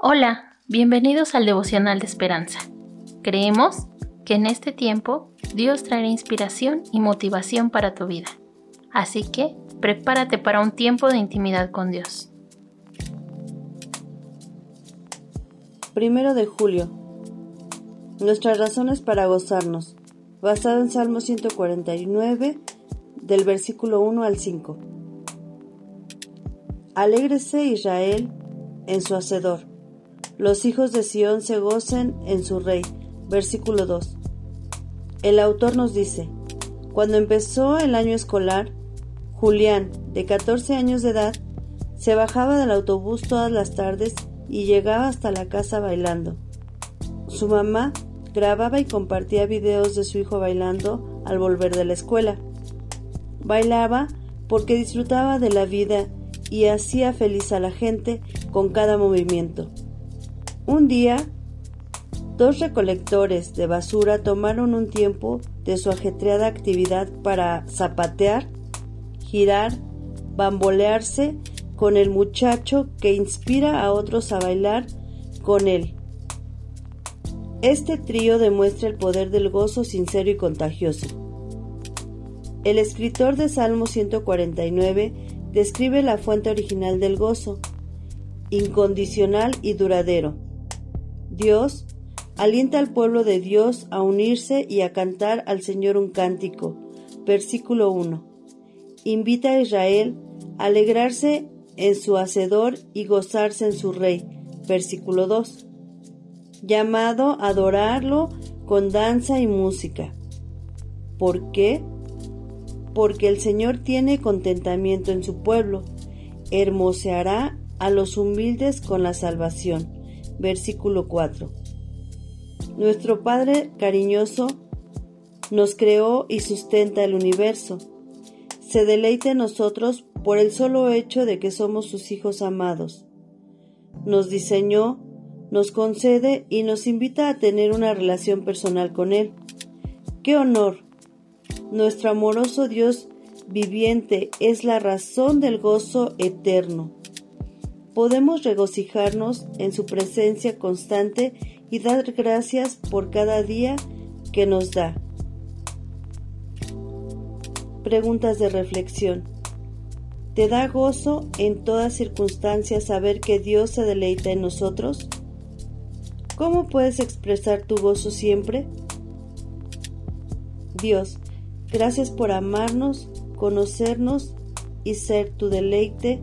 Hola, bienvenidos al devocional de esperanza. Creemos que en este tiempo Dios traerá inspiración y motivación para tu vida. Así que prepárate para un tiempo de intimidad con Dios. Primero de julio. Nuestras razones para gozarnos. Basado en Salmo 149, del versículo 1 al 5. Alégrese Israel en su hacedor los hijos de Sión se gocen en su rey. Versículo 2. El autor nos dice, cuando empezó el año escolar, Julián, de 14 años de edad, se bajaba del autobús todas las tardes y llegaba hasta la casa bailando. Su mamá grababa y compartía videos de su hijo bailando al volver de la escuela. Bailaba porque disfrutaba de la vida y hacía feliz a la gente con cada movimiento. Un día, dos recolectores de basura tomaron un tiempo de su ajetreada actividad para zapatear, girar, bambolearse con el muchacho que inspira a otros a bailar con él. Este trío demuestra el poder del gozo sincero y contagioso. El escritor de Salmo 149 describe la fuente original del gozo, incondicional y duradero Dios alienta al pueblo de Dios a unirse y a cantar al Señor un cántico. Versículo 1. Invita a Israel a alegrarse en su Hacedor y gozarse en su Rey. Versículo 2. Llamado a adorarlo con danza y música. ¿Por qué? Porque el Señor tiene contentamiento en su pueblo, hermoseará a los humildes con la salvación versículo 4. Nuestro Padre cariñoso nos creó y sustenta el universo. Se deleita en nosotros por el solo hecho de que somos sus hijos amados. Nos diseñó, nos concede y nos invita a tener una relación personal con Él. ¡Qué honor! Nuestro amoroso Dios viviente es la razón del gozo eterno podemos regocijarnos en su presencia constante y dar gracias por cada día que nos da. Preguntas de reflexión. ¿Te da gozo en todas circunstancias saber que Dios se deleita en nosotros? ¿Cómo puedes expresar tu gozo siempre? Dios, gracias por amarnos, conocernos y ser tu deleite